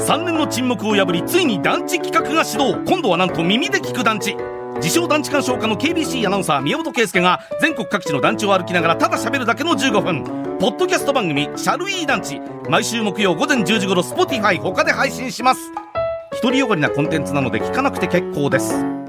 3年の沈黙を破りついに団地企画が始動。今度はなんと耳で聞く団地。自称団地鑑賞家の KBC アナウンサー宮本圭介が全国各地の団地を歩きながらただ喋るだけの15分。ポッドキャスト番組「シャルイー団地」毎週木曜午前10時頃 Spotify 他で配信します。独りよがりなコンテンツなので聞かなくて結構です。